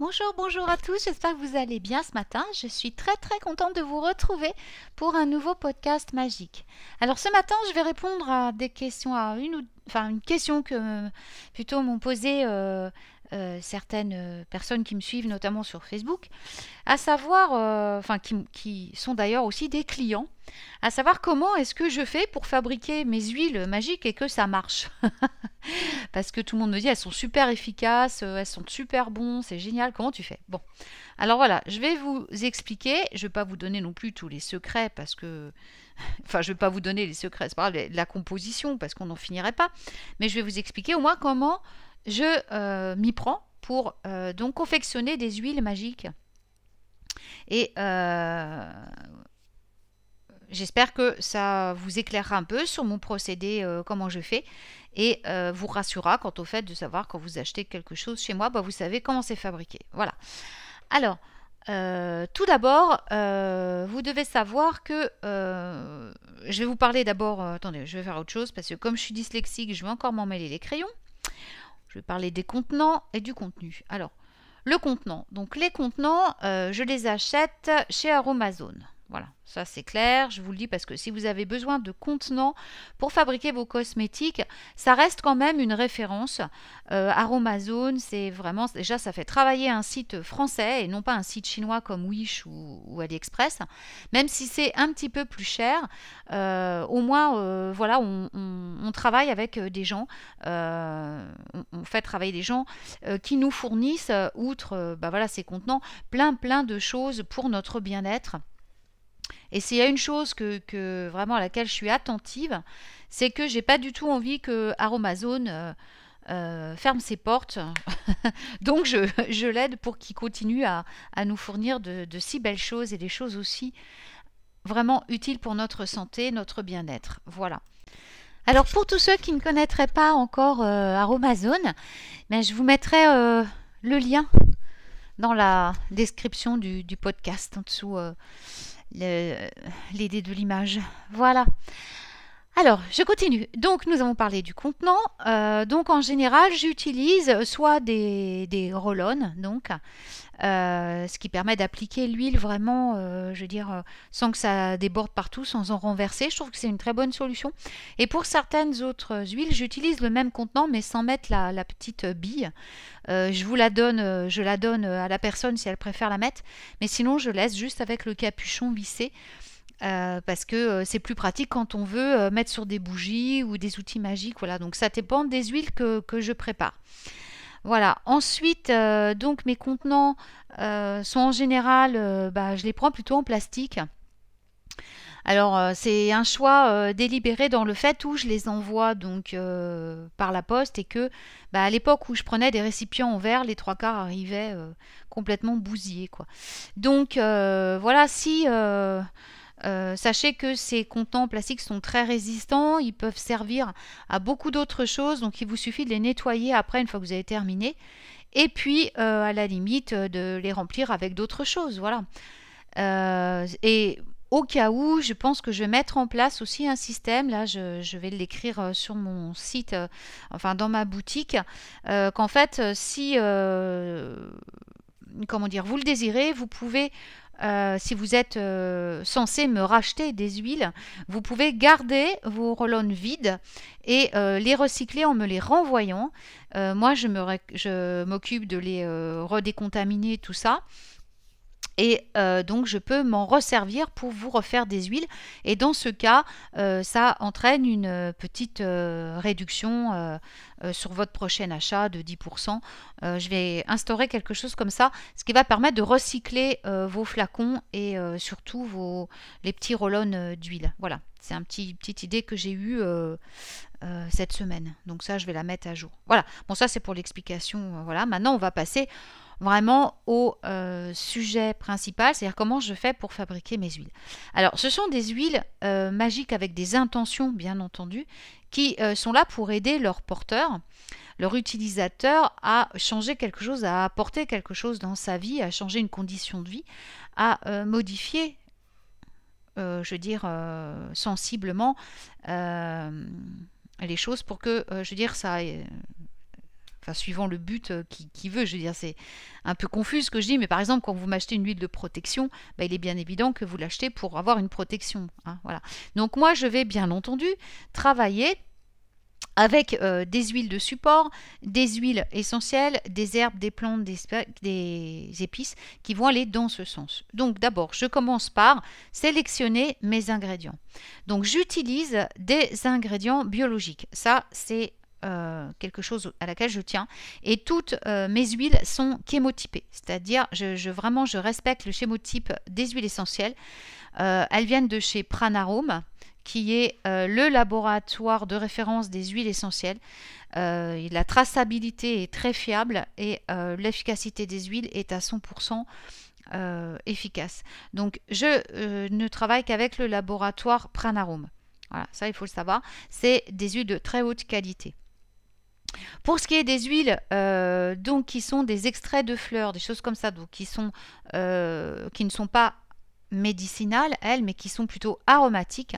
Bonjour, bonjour à tous, j'espère que vous allez bien ce matin. Je suis très très contente de vous retrouver pour un nouveau podcast magique. Alors ce matin, je vais répondre à des questions, à une, enfin, une question que plutôt m'ont posé euh, euh, certaines euh, personnes qui me suivent, notamment sur Facebook, à savoir, enfin qui, sont d'ailleurs aussi des clients, à savoir comment est-ce que je fais pour fabriquer mes huiles magiques et que ça marche. Parce que tout le monde me dit elles sont super efficaces, elles sont super bons, c'est génial, comment tu fais? Bon, alors voilà, je vais vous expliquer, je ne vais pas vous donner non plus tous les secrets parce que enfin, je ne vais pas vous donner les secrets, c'est pas la composition parce qu'on n'en finirait pas, mais je vais vous expliquer au moins comment je euh, m'y prends pour euh, donc confectionner des huiles magiques. Et euh, j'espère que ça vous éclairera un peu sur mon procédé, comment je fais, et vous rassurera quant au fait de savoir quand vous achetez quelque chose chez moi, bah, vous savez comment c'est fabriqué. Voilà. Alors, tout d'abord, vous devez savoir que je vais vous parler d'abord. attendez, je vais faire autre chose parce que comme je suis dyslexique, je vais encore m'emmêler les crayons. Je vais parler des contenants et du contenu. Alors, le contenant. Donc, les contenants, euh, je les achète chez Aromazone. Voilà, ça c'est clair, je vous le dis parce que si vous avez besoin de contenants pour fabriquer vos cosmétiques, ça reste quand même une référence. Euh, Aromazone, c'est vraiment, déjà ça fait travailler un site français et non pas un site chinois comme Wish ou, AliExpress. Même si c'est un petit peu plus cher, euh, au moins voilà, on, travaille avec des gens, on, fait travailler des gens qui nous fournissent, outre bah voilà, ces contenants, plein plein de choses pour notre bien-être. Et s'il y a une chose que, vraiment à laquelle je suis attentive, c'est que j'ai pas du tout envie que Aromazone euh, euh, ferme ses portes. Donc je, l'aide pour qu'il continue à, nous fournir de, si belles choses et des choses aussi vraiment utiles pour notre santé, notre bien-être. Voilà. Alors pour tous ceux qui ne connaîtraient pas encore euh, Aromazone, ben, je vous mettrai le lien dans la description du, du podcast en dessous l'idée de l'image. Voilà. Alors, je continue. Donc, nous avons parlé du contenant. Euh, donc, en général, j'utilise soit des, des roll donc, euh, ce qui permet d'appliquer l'huile vraiment, euh, je veux dire, sans que ça déborde partout, sans en renverser. Je trouve que c'est une très bonne solution. Et pour certaines autres huiles, j'utilise le même contenant, mais sans mettre la, la petite bille. je vous la donne, je la donne à la personne si elle préfère la mettre, mais sinon, je laisse juste avec le capuchon vissé. Euh, parce que euh, c'est plus pratique quand on veut euh, mettre sur des bougies ou des outils magiques. Voilà, donc ça dépend des huiles que, je prépare. Voilà. Ensuite, donc mes contenants sont en général, bah, je les prends plutôt en plastique. Alors c'est un choix délibéré dans le fait où je les envoie donc par la poste et que bah, à l'époque où je prenais des récipients en verre, les trois quarts arrivaient complètement bousillés quoi. Donc voilà si euh, sachez que ces contenants plastiques sont très résistants, ils peuvent servir à beaucoup d'autres choses, donc il vous suffit de les nettoyer après une fois que vous avez terminé, et puis euh, à la limite de les remplir avec d'autres choses, voilà. Euh, et au cas où, je pense que je vais mettre en place aussi un système, là je, vais l'écrire sur mon site, enfin dans ma boutique, qu'en fait si comment dire, vous le désirez, vous pouvez euh, si vous êtes euh, censé me racheter des huiles, vous pouvez garder vos rollons vides et euh, les recycler en me les renvoyant. moi, je m'occupe de les redécontaminer, tout ça. Et donc, je peux m'en resservir pour vous refaire des huiles. Et dans ce cas, ça entraîne une petite réduction sur votre prochain achat de 10%. je vais instaurer quelque chose comme ça, ce qui va permettre de recycler vos flacons et surtout vos, les petits rollons d'huile. Voilà, c'est une petit, petite idée que j'ai eue cette semaine. Donc ça, je vais la mettre à jour. Voilà, bon ça c'est pour l'explication. voilà, maintenant on va passer vraiment au euh, sujet principal, c'est-à-dire comment je fais pour fabriquer mes huiles. Alors, ce sont des huiles euh, magiques avec des intentions, bien entendu, qui euh, sont là pour aider leur porteur, leur utilisateur à changer quelque chose, à apporter quelque chose dans sa vie, à changer une condition de vie, à modifier je veux dire, sensiblement les choses pour que, je veux dire, ça enfin suivant le but qui, veut. Je veux dire, c'est un peu confus ce que je dis, mais par exemple, quand vous m'achetez une huile de protection, bah, il est bien évident que vous l'achetez pour avoir une protection. Hein, voilà. Donc moi, je vais bien entendu travailler avec euh, des huiles de support, des huiles essentielles, des herbes, des plantes, des, épices qui vont aller dans ce sens. Donc d'abord, je commence par sélectionner mes ingrédients. Donc j'utilise des ingrédients biologiques. Ça, c'est euh, quelque chose à laquelle je tiens. Et toutes euh, mes huiles sont chémotypées, c'est-à-dire je, vraiment je respecte le chémotype des huiles essentielles. elles viennent de chez Pranarome qui est euh, le laboratoire de référence des huiles essentielles. Euh, la traçabilité est très fiable et euh, l'efficacité des huiles est à 100% efficace. Donc je ne travaille qu'avec le laboratoire Pranarum. Voilà, ça il faut le savoir. C'est des huiles de très haute qualité. Pour ce qui est des huiles, donc qui sont des extraits de fleurs, des choses comme ça, donc qui sont qui ne sont pas médicinales, elles, mais qui sont plutôt aromatiques.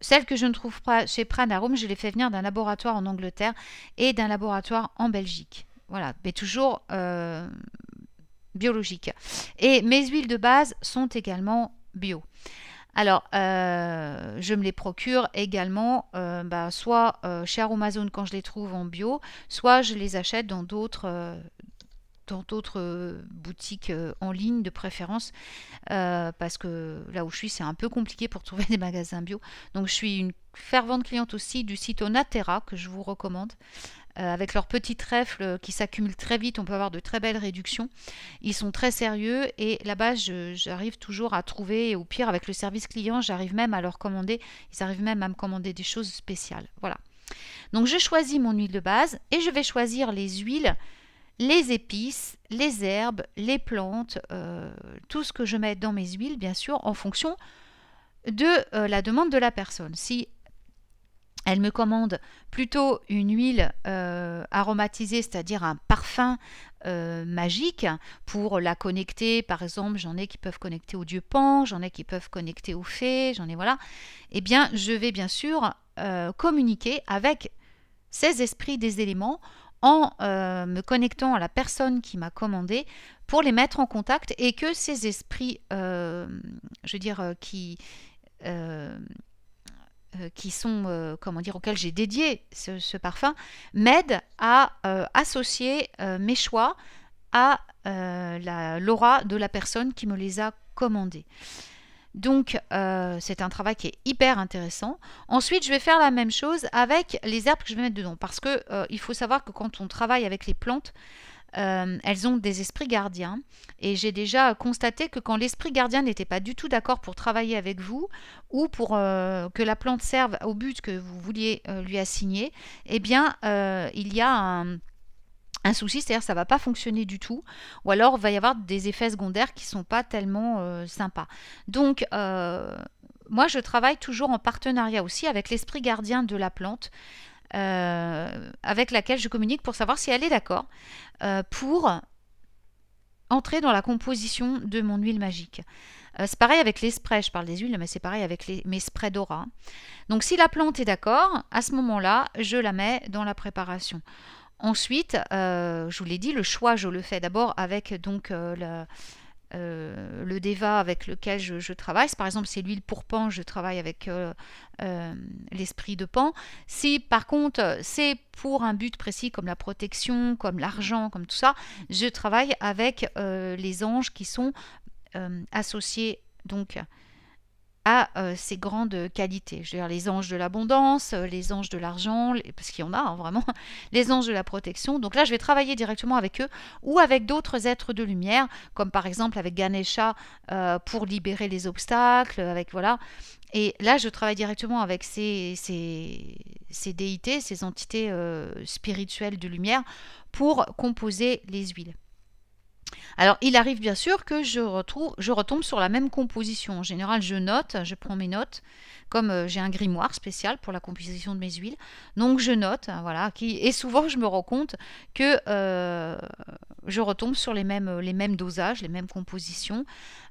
Celles que je ne trouve pas chez Pranarum, je les fais venir d'un laboratoire en Angleterre et d'un laboratoire en Belgique. Voilà, mais toujours euh, biologique. Et mes huiles de base sont également bio. Alors, euh, je me les procure également, euh, bah, soit chez Aromazone quand je les trouve en bio, soit je les achète dans d'autres euh, boutiques euh, en ligne de préférence euh, parce que là où je suis c'est un peu compliqué pour trouver des magasins bio. Donc je suis une fervente cliente aussi du site Onatera que je vous recommande avec leurs petits trèfles qui s'accumulent très vite on peut avoir de très belles réductions. Ils sont très sérieux et là-bas j'arrive toujours à trouver au pire avec le service client j'arrive même à leur commander. Ils arrivent même à me commander des choses spéciales. Voilà. Donc je choisis mon huile de base et je vais choisir les huiles les épices, les herbes, les plantes, euh, tout ce que je mets dans mes huiles, bien sûr, en fonction de euh, la demande de la personne. Si elle me commande plutôt une huile euh, aromatisée, c'est-à-dire un parfum magique pour la connecter. Par exemple, j'en ai qui peuvent connecter au dieu Pan, j'en ai qui peuvent connecter aux fées, j'en ai voilà. Eh bien, je vais bien sûr communiquer avec ces esprits des éléments en euh, me connectant à la personne qui m'a commandé pour les mettre en contact et que ces esprits, euh, je veux dire, euh, qui, qui sont, comment dire, auxquels j'ai dédié ce, parfum, m'aident à associer mes choix à l'aura de la personne qui me les a commandés. Donc, euh, c'est un travail qui est hyper intéressant. Ensuite, je vais faire la même chose avec les herbes que je vais mettre dedans. Parce que euh, il faut savoir que quand on travaille avec les plantes, euh, elles ont des esprits gardiens. Et j'ai déjà constaté que quand l'esprit gardien n'était pas du tout d'accord pour travailler avec vous ou pour que la plante serve au but que vous vouliez lui assigner, eh bien, il y a un souci, c'est-à-dire ça va pas fonctionner du tout, ou alors il va y avoir des effets secondaires qui sont pas tellement euh, sympas. Donc euh, moi je travaille toujours en partenariat aussi avec l'esprit gardien de la plante. Euh, avec laquelle je communique pour savoir si elle est d'accord pour entrer dans la composition de mon huile magique. c'est pareil avec les sprays, je parle des huiles, mais c'est pareil avec mes sprays d'aura. Donc si la plante est d'accord, à ce moment-là, je la mets dans la préparation. Ensuite, euh, je vous l'ai dit, le choix, je le fais d'abord avec donc euh, euh, le Deva avec lequel je, travaille. Par exemple, c'est l'huile pour pan, je travaille avec l'esprit de pan. Si par contre c'est pour un but précis comme la protection, comme l'argent, comme tout ça, je travaille avec les anges qui sont associés donc à euh, ces grandes qualités. Je veux dire, les anges de l'abondance, euh, les anges de l'argent, parce qu'il y en a hein, vraiment, les anges de la protection. Donc là, je vais travailler directement avec eux ou avec d'autres êtres de lumière, comme par exemple avec Ganesha euh, pour libérer les obstacles, avec voilà. Et là, je travaille directement avec ces, déités, ces entités spirituelles de lumière pour composer les huiles. Alors, il arrive bien sûr que je, retrouve, je retombe sur la même composition. En général, je note, je prends mes notes, comme euh, j'ai un grimoire spécial pour la composition de mes huiles. Donc, je note, hein, voilà. Et souvent, je me rends compte que euh, je retombe sur les mêmes dosages, les mêmes compositions.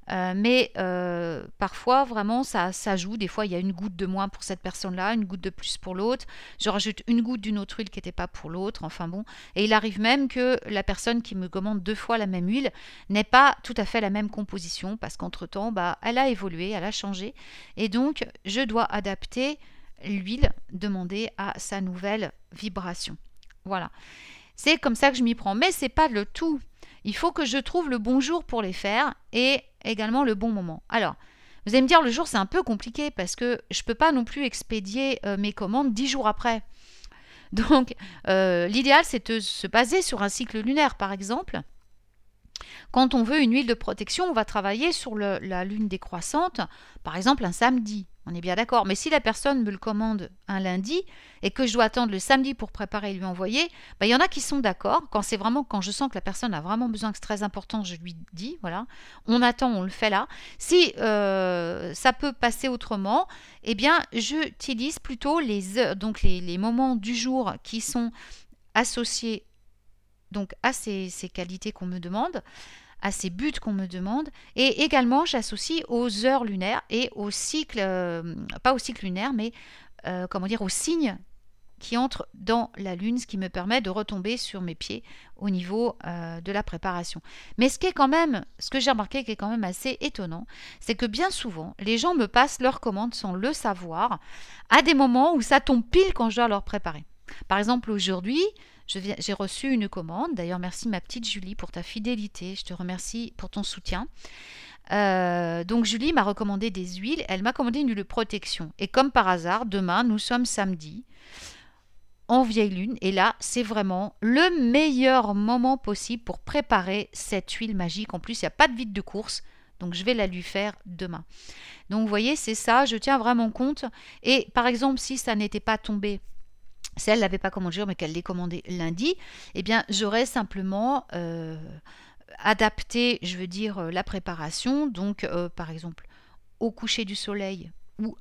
Euh, mais euh, parfois, vraiment, ça, ça joue. Des fois, il y a une goutte de moins pour cette personne-là, une goutte de plus pour l'autre. Je rajoute une goutte d'une autre huile qui n'était pas pour l'autre. Enfin bon. Et il arrive même que la personne qui me commande deux fois la même huile n'ait pas tout à fait la même composition parce qu'entre-temps, bah, elle a évolué, elle a changé. Et donc, je dois adapter l'huile demandée à sa nouvelle vibration. Voilà. C'est comme ça que je m'y prends. Mais c'est pas le tout. Il faut que je trouve le bon jour pour les faire et également le bon moment. Alors, vous allez me dire, le jour, c'est un peu compliqué parce que je ne peux pas non plus expédier euh, mes commandes dix jours après. Donc, euh, l'idéal, c'est de se baser sur un cycle lunaire, par exemple. Quand on veut une huile de protection, on va travailler sur la lune décroissante, par exemple un samedi. On est bien d'accord. Mais si la personne me le commande un lundi et que je dois attendre le samedi pour préparer et lui envoyer, bah, il y en a qui sont d'accord. Quand c'est vraiment, quand je sens que la personne a vraiment besoin que c'est très important, je lui dis, voilà, on attend, on le fait là. Si euh, ça peut passer autrement, eh bien, j'utilise plutôt les heures, donc les, moments du jour qui sont associés donc à ces qualités qu'on me demande à ces buts qu'on me demande. Et également, j'associe aux heures lunaires et au cycle, euh, pas au cycle lunaire, mais euh, comment dire, aux signes qui entrent dans la lune, ce qui me permet de retomber sur mes pieds au niveau euh, de la préparation. Mais ce qui est quand même, ce que j'ai remarqué qui est quand même assez étonnant, c'est que bien souvent, les gens me passent leurs commandes sans le savoir, à des moments où ça tombe pile quand je dois leur préparer. Par exemple, aujourd'hui, j'ai reçu une commande. D'ailleurs, merci ma petite Julie pour ta fidélité. Je te remercie pour ton soutien. Euh, donc Julie m'a recommandé des huiles, elle m'a commandé une huile protection. Et comme par hasard, demain, nous sommes samedi, en vieille lune, et là, c'est vraiment le meilleur moment possible pour préparer cette huile magique. En plus, il n'y a pas de vide de course, donc je vais la lui faire demain. Donc vous voyez, c'est ça, je tiens vraiment compte. Et par exemple, si ça n'était pas tombé si elle ne l'avait pas commandé mais qu'elle l'ait commandé lundi, eh bien j'aurais simplement euh, adapté, je veux dire, euh, la préparation, donc euh, par exemple au coucher du soleil ou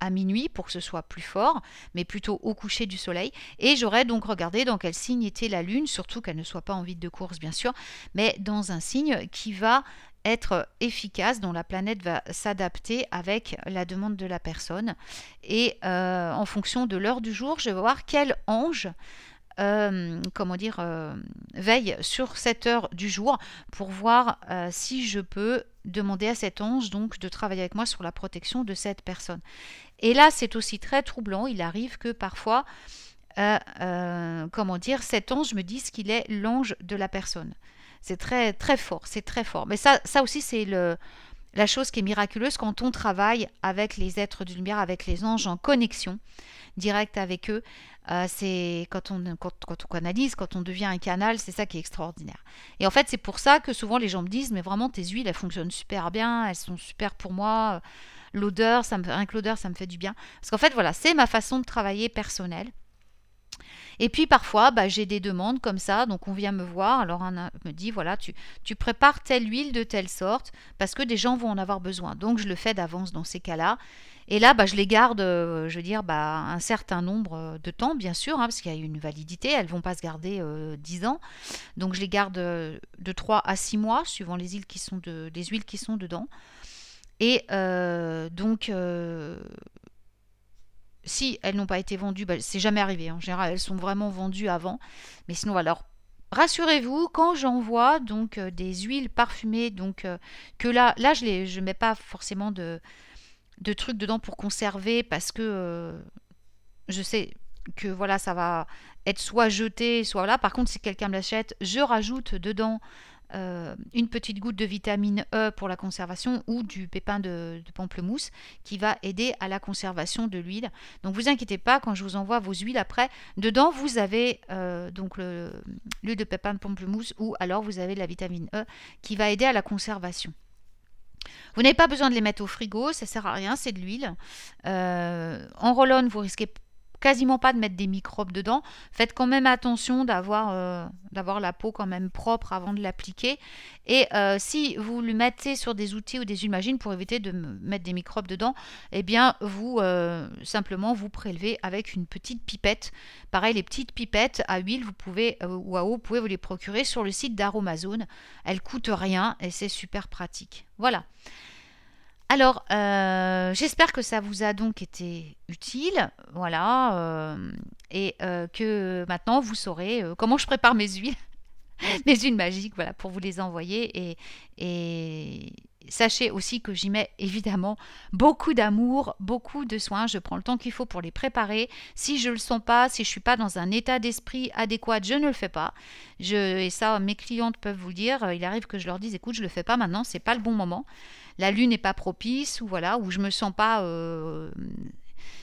à minuit pour que ce soit plus fort, mais plutôt au coucher du soleil. Et j'aurais donc regardé dans quel signe était la Lune, surtout qu'elle ne soit pas en vide de course bien sûr, mais dans un signe qui va être efficace, dont la planète va s'adapter avec la demande de la personne. Et euh, en fonction de l'heure du jour, je vais voir quel ange euh, comment dire, euh, veille sur cette heure du jour pour voir si je peux demander à cet ange donc de travailler avec moi sur la protection de cette personne. Et là, c'est aussi très troublant. Il arrive que parfois, comment dire, cet ange me dise qu'il est l'ange de la personne. C'est très, fort, c'est très fort. Mais ça, aussi, c'est le, la chose qui est miraculeuse quand on travaille avec les êtres de lumière, avec les anges en connexion directe avec eux. Euh, c'est quand on, analyse, quand on devient un canal, c'est ça qui est extraordinaire. Et en fait, c'est pour ça que souvent les gens me disent, mais vraiment tes huiles, elles fonctionnent super bien, elles sont super pour moi. L'odeur, ça me, rien que l'odeur, ça me fait du bien. Parce qu'en fait, voilà, c'est ma façon de travailler personnelle. Et puis parfois, bah, j'ai des demandes comme ça, donc on vient me voir, alors on me dit, voilà, tu, tu prépares telle huile de telle sorte, parce que des gens vont en avoir besoin. Donc je le fais d'avance dans ces cas-là. Et là, bah, je les garde, euh, je veux dire, bah, un certain nombre de temps, bien sûr, hein, parce qu'il y a une validité, elles ne vont pas se garder euh, 10 ans. Donc je les garde euh, de 3 à 6 mois, suivant les huiles qui sont, de, les huiles qui sont dedans. Et euh, donc, si elles n'ont pas été vendues, bah, c'est jamais arrivé. En général, elles sont vraiment vendues avant. Mais sinon, alors rassurez-vous, quand j'envoie donc euh, des huiles parfumées, donc euh, que là, là je ne mets pas forcément de, de trucs dedans pour conserver parce que euh, je sais que voilà, ça va être soit jeté, soit là. Par contre, si quelqu'un me l'achète, je rajoute dedans euh, une petite goutte de vitamine E pour la conservation ou du pépin de, pamplemousse qui va aider à la conservation de l'huile. Donc vous inquiétez pas quand je vous envoie vos huiles après, dedans vous avez euh, donc l'huile de pépin de pamplemousse ou alors vous avez la vitamine E qui va aider à la conservation. Vous n'avez pas besoin de les mettre au frigo, ça sert à rien, c'est de l'huile. Euh, en roll vous risquez quasiment pas de mettre des microbes dedans. Faites quand même attention d'avoir euh, la peau quand même propre avant de l'appliquer. Et euh, si vous le mettez sur des outils ou des imagines pour éviter de mettre des microbes dedans, eh bien vous euh, simplement vous prélevez avec une petite pipette. Pareil, les petites pipettes à huile, vous pouvez ou à eau, vous pouvez vous les procurer sur le site d'Aromazone. Elles coûtent rien et c'est super pratique. Voilà. Alors, euh, j'espère que ça vous a donc été utile, voilà, euh, et euh, que maintenant vous saurez comment je prépare mes huiles, mes huiles magiques, voilà, pour vous les envoyer. Et, sachez aussi que j'y mets évidemment beaucoup d'amour, beaucoup de soins. Je prends le temps qu'il faut pour les préparer. Si je ne le sens pas, si je ne suis pas dans un état d'esprit adéquat, je ne le fais pas. Et ça, mes clientes peuvent vous le dire. Il arrive que je leur dise, écoute, je ne le fais pas maintenant, c'est pas le bon moment la lune n'est pas propice ou voilà où je me sens pas euh,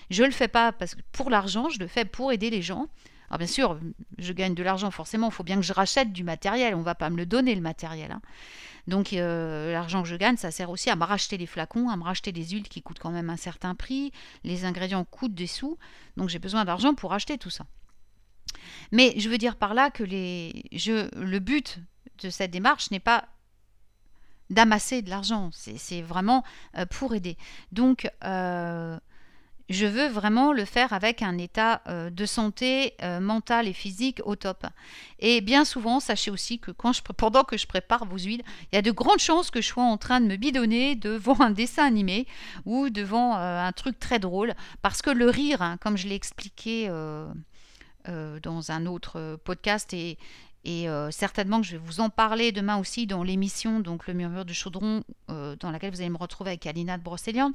je le fais pas parce que pour l'argent je le fais pour aider les gens alors bien sûr je gagne de l'argent forcément il faut bien que je rachète du matériel on va pas me le donner le matériel hein. donc euh, l'argent que je gagne ça sert aussi à me racheter les flacons à me racheter des huiles qui coûtent quand même un certain prix les ingrédients coûtent des sous donc j'ai besoin d'argent pour acheter tout ça mais je veux dire par là que le but de cette démarche n'est pas d'amasser de l'argent. C'est vraiment euh, pour aider. Donc, euh, je veux vraiment le faire avec un état euh, de santé mentale et physique au top. Et bien souvent, sachez aussi que pendant que je prépare vos huiles, il y a de grandes chances que je sois en train de me bidonner devant un dessin animé ou devant un truc très drôle. Parce que le rire, hein, comme je l'ai expliqué dans un autre podcast et, et euh, certainement que je vais vous en parler demain aussi dans l'émission, donc le murmure du chaudron, euh, dans laquelle vous allez me retrouver avec Alina de Brocéliande.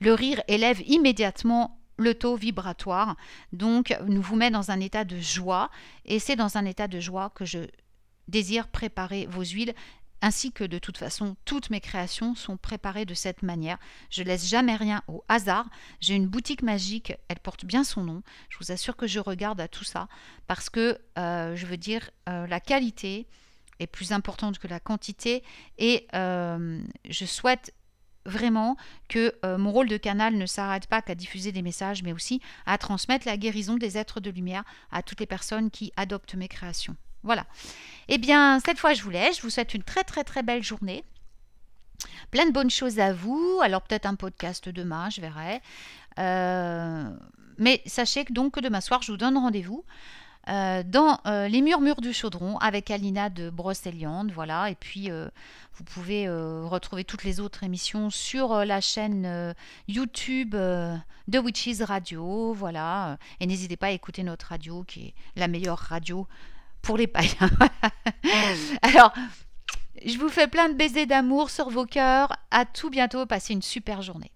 Le rire élève immédiatement le taux vibratoire, donc nous vous met dans un état de joie, et c'est dans un état de joie que je désire préparer vos huiles ainsi que de toute façon toutes mes créations sont préparées de cette manière. Je laisse jamais rien au hasard. J'ai une boutique magique, elle porte bien son nom. Je vous assure que je regarde à tout ça parce que euh, je veux dire euh, la qualité est plus importante que la quantité et euh, je souhaite vraiment que mon rôle de canal ne s'arrête pas qu'à diffuser des messages, mais aussi à transmettre la guérison des êtres de lumière à toutes les personnes qui adoptent mes créations. Voilà. Eh bien, cette fois, je vous laisse. Je vous souhaite une très très très belle journée. Plein de bonnes choses à vous. Alors peut-être un podcast demain, je verrai. Euh, mais sachez que donc demain soir, je vous donne rendez-vous. Euh, dans euh, les murmures du chaudron avec Alina de Brocéliande, voilà. Et puis vous pouvez retrouver toutes les autres émissions sur la chaîne YouTube de Witches Radio, voilà. Et n'hésitez pas à écouter notre radio qui est la meilleure radio pour les païens. Alors, je vous fais plein de baisers d'amour sur vos cœurs. À tout bientôt. Passez une super journée.